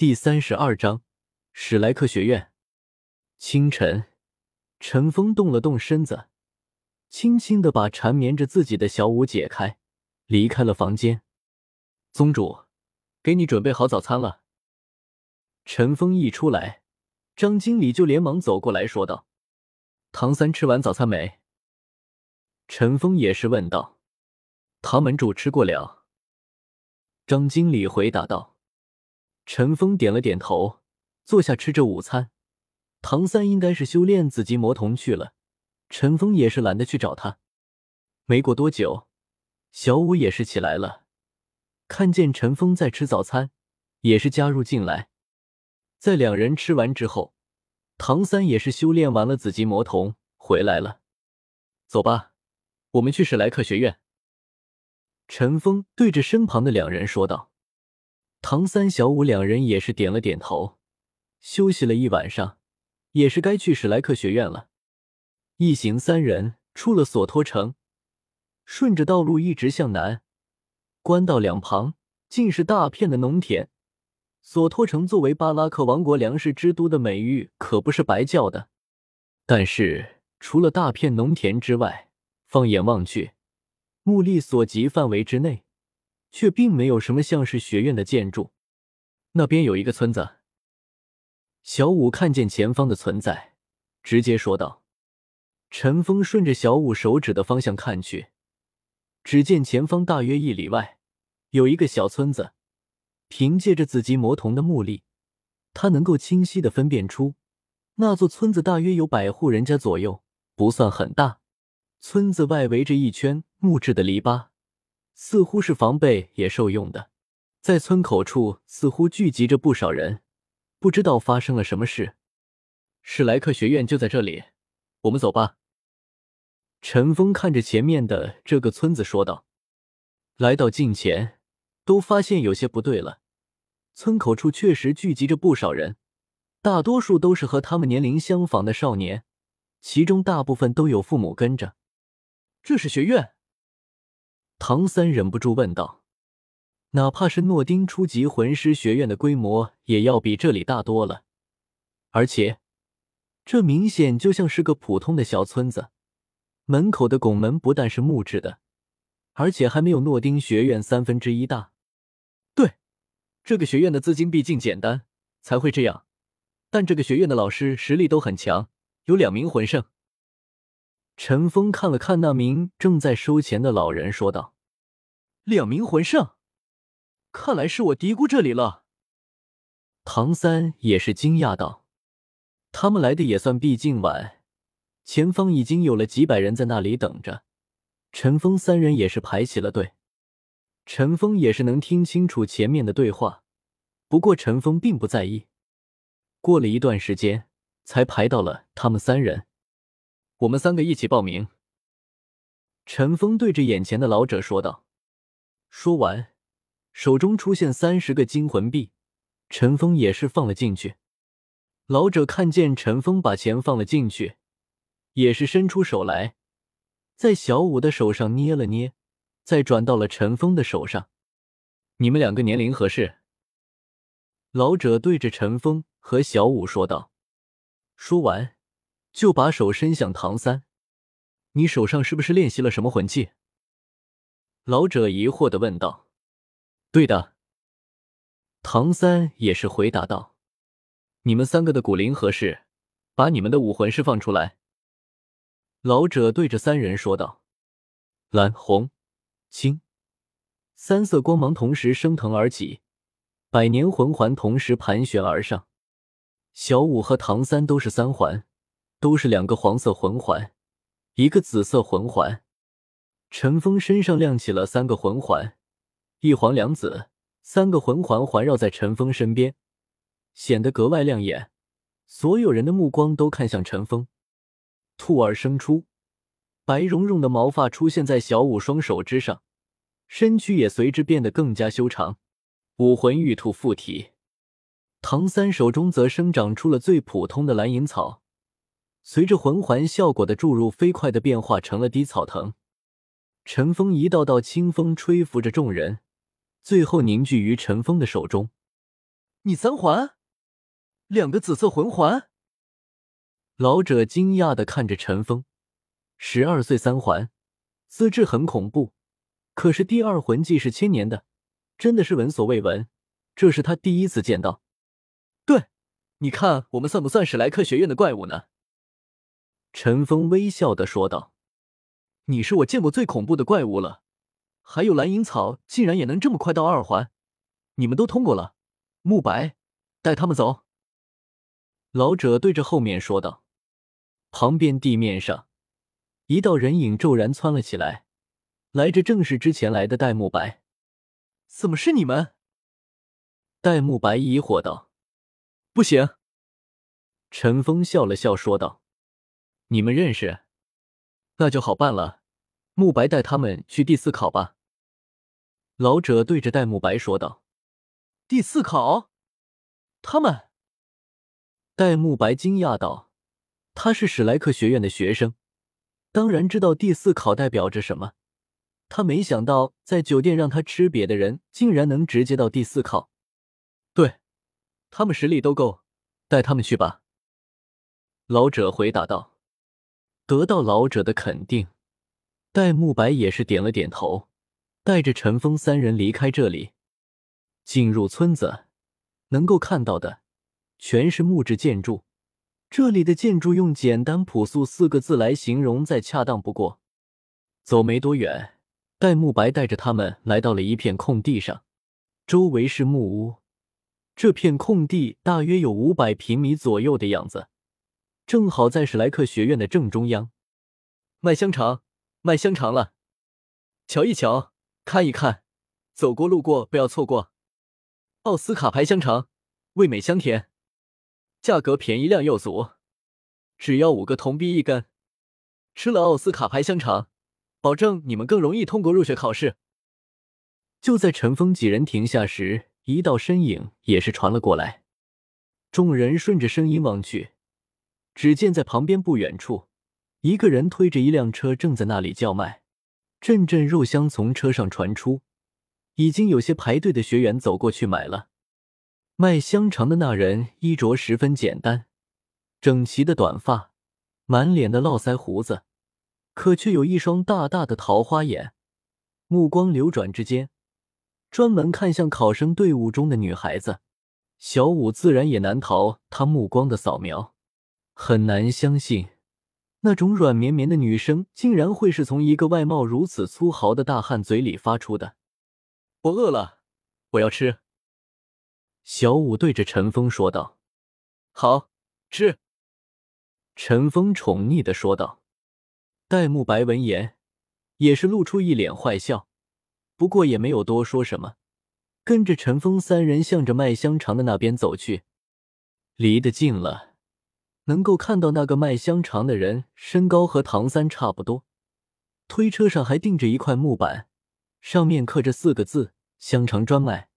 第三十二章史莱克学院。清晨，陈峰动了动身子，轻轻的把缠绵着自己的小舞解开，离开了房间。宗主，给你准备好早餐了。陈峰一出来，张经理就连忙走过来说道：“唐三吃完早餐没？”陈峰也是问道：“唐门主吃过了。”张经理回答道。陈峰点了点头，坐下吃着午餐。唐三应该是修炼紫极魔瞳去了，陈峰也是懒得去找他。没过多久，小五也是起来了，看见陈峰在吃早餐，也是加入进来。在两人吃完之后，唐三也是修炼完了紫极魔瞳回来了。走吧，我们去史莱克学院。陈峰对着身旁的两人说道。唐三、小五两人也是点了点头。休息了一晚上，也是该去史莱克学院了。一行三人出了索托城，顺着道路一直向南，官道两旁尽是大片的农田。索托城作为巴拉克王国粮食之都的美誉可不是白叫的。但是除了大片农田之外，放眼望去，目力所及范围之内。却并没有什么像是学院的建筑。那边有一个村子。小五看见前方的存在，直接说道：“陈峰顺着小五手指的方向看去，只见前方大约一里外有一个小村子。凭借着紫极魔瞳的目力，他能够清晰的分辨出那座村子大约有百户人家左右，不算很大。村子外围着一圈木质的篱笆。”似乎是防备野兽用的，在村口处似乎聚集着不少人，不知道发生了什么事。史莱克学院就在这里，我们走吧。陈峰看着前面的这个村子说道。来到近前，都发现有些不对了。村口处确实聚集着不少人，大多数都是和他们年龄相仿的少年，其中大部分都有父母跟着。这是学院。唐三忍不住问道：“哪怕是诺丁初级魂师学院的规模，也要比这里大多了。而且，这明显就像是个普通的小村子。门口的拱门不但是木质的，而且还没有诺丁学院三分之一大。对，这个学院的资金毕竟简单，才会这样。但这个学院的老师实力都很强，有两名魂圣。”陈峰看了看那名正在收钱的老人，说道：“两名魂圣，看来是我低估这里了。”唐三也是惊讶道：“他们来的也算毕竟晚，前方已经有了几百人在那里等着。”陈峰三人也是排起了队。陈峰也是能听清楚前面的对话，不过陈峰并不在意。过了一段时间，才排到了他们三人。我们三个一起报名。”陈峰对着眼前的老者说道。说完，手中出现三十个金魂币，陈峰也是放了进去。老者看见陈峰把钱放了进去，也是伸出手来，在小五的手上捏了捏，再转到了陈峰的手上。你们两个年龄合适？老者对着陈峰和小五说道。说完。就把手伸向唐三，你手上是不是练习了什么魂技？老者疑惑的问道。对的，唐三也是回答道。你们三个的骨灵合适，把你们的武魂释放出来。老者对着三人说道。蓝、红、青三色光芒同时升腾而起，百年魂环同时盘旋而上。小五和唐三都是三环。都是两个黄色魂环，一个紫色魂环。陈峰身上亮起了三个魂环，一黄两紫，三个魂环环绕在陈峰身边，显得格外亮眼。所有人的目光都看向陈峰。兔儿生出，白茸茸的毛发出现在小五双手之上，身躯也随之变得更加修长。武魂玉兔附体，唐三手中则生长出了最普通的蓝银草。随着魂环效果的注入，飞快的变化成了低草藤。尘封一道道清风吹拂着众人，最后凝聚于尘封的手中。你三环，两个紫色魂环？老者惊讶的看着陈峰，十二岁三环，资质很恐怖，可是第二魂技是千年的，真的是闻所未闻，这是他第一次见到。对，你看我们算不算史莱克学院的怪物呢？陈峰微笑的说道：“你是我见过最恐怖的怪物了，还有蓝银草竟然也能这么快到二环，你们都通过了。”慕白，带他们走。老者对着后面说道。旁边地面上，一道人影骤然窜了起来，来着正是之前来的戴沐白。怎么是你们？戴沐白疑惑道。不行。陈峰笑了笑说道：“你们认识？那就好办了。慕白带他们去第四考吧。”老者对着戴沐白说道。第四考，他们。戴沐白惊讶道：“他是史莱克学院的学生，当然知道第四考代表着什么。他没想到在酒店让他吃瘪的人，竟然能直接到第四考。对，他们实力都够，带他们去吧。”老者回答道。得到老者的肯定，戴沐白也是点了点头，带着陈峰三人离开这里。进入村子，能够看到的全是木质建筑。这里的建筑用简单朴素四个字来形容再恰当不过。走没多远，戴沐白带着他们来到了一片空地上，周围是木屋。这片空地大约有五百平米左右的样子，正好在史莱克学院的正中央。卖香肠，卖香肠了！瞧一瞧，看一看，走过路过不要错过。奥斯卡牌香肠，味美香甜，价格便宜量又足，只要五个铜币一根。吃了奥斯卡牌香肠，保证你们更容易通过入学考试。就在陈峰几人停下时，一道身影也是传了过来。众人顺着声音望去，只见在旁边不远处，一个人推着一辆车正在那里叫卖，阵阵肉香从车上传出。已经有些排队的学员走过去买了。卖香肠的那人衣着十分简单，整齐的短发，满脸的络腮胡子，可却有一双大大的桃花眼，目光流转之间，专门看向考生队伍中的女孩子。小五自然也难逃他目光的扫描，很难相信，那种软绵绵的女声竟然会是从一个外貌如此粗豪的大汉嘴里发出的。我饿了，我要吃。小五对着陈峰说道：“好吃。”陈峰宠溺的说道。戴沐白闻言也是露出一脸坏笑，不过也没有多说什么，跟着陈峰三人向着卖香肠的那边走去。离得近了，能够看到那个卖香肠的人身高和唐三差不多，推车上还钉着一块木板。上面刻着四个字：“香肠专卖。”